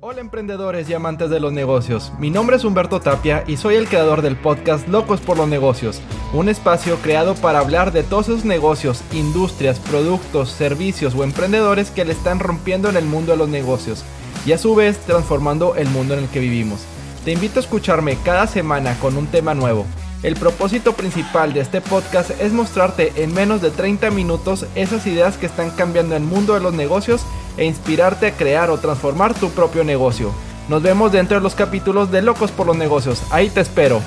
Hola emprendedores y amantes de los negocios, mi nombre es Humberto Tapia y soy el creador del podcast Locos por los Negocios, un espacio creado para hablar de todos esos negocios, industrias, productos, servicios o emprendedores que le están rompiendo en el mundo de los negocios y a su vez transformando el mundo en el que vivimos. Te invito a escucharme cada semana con un tema nuevo. El propósito principal de este podcast es mostrarte en menos de 30 minutos esas ideas que están cambiando el mundo de los negocios e inspirarte a crear o transformar tu propio negocio. Nos vemos dentro de los capítulos de Locos por los Negocios. Ahí te espero.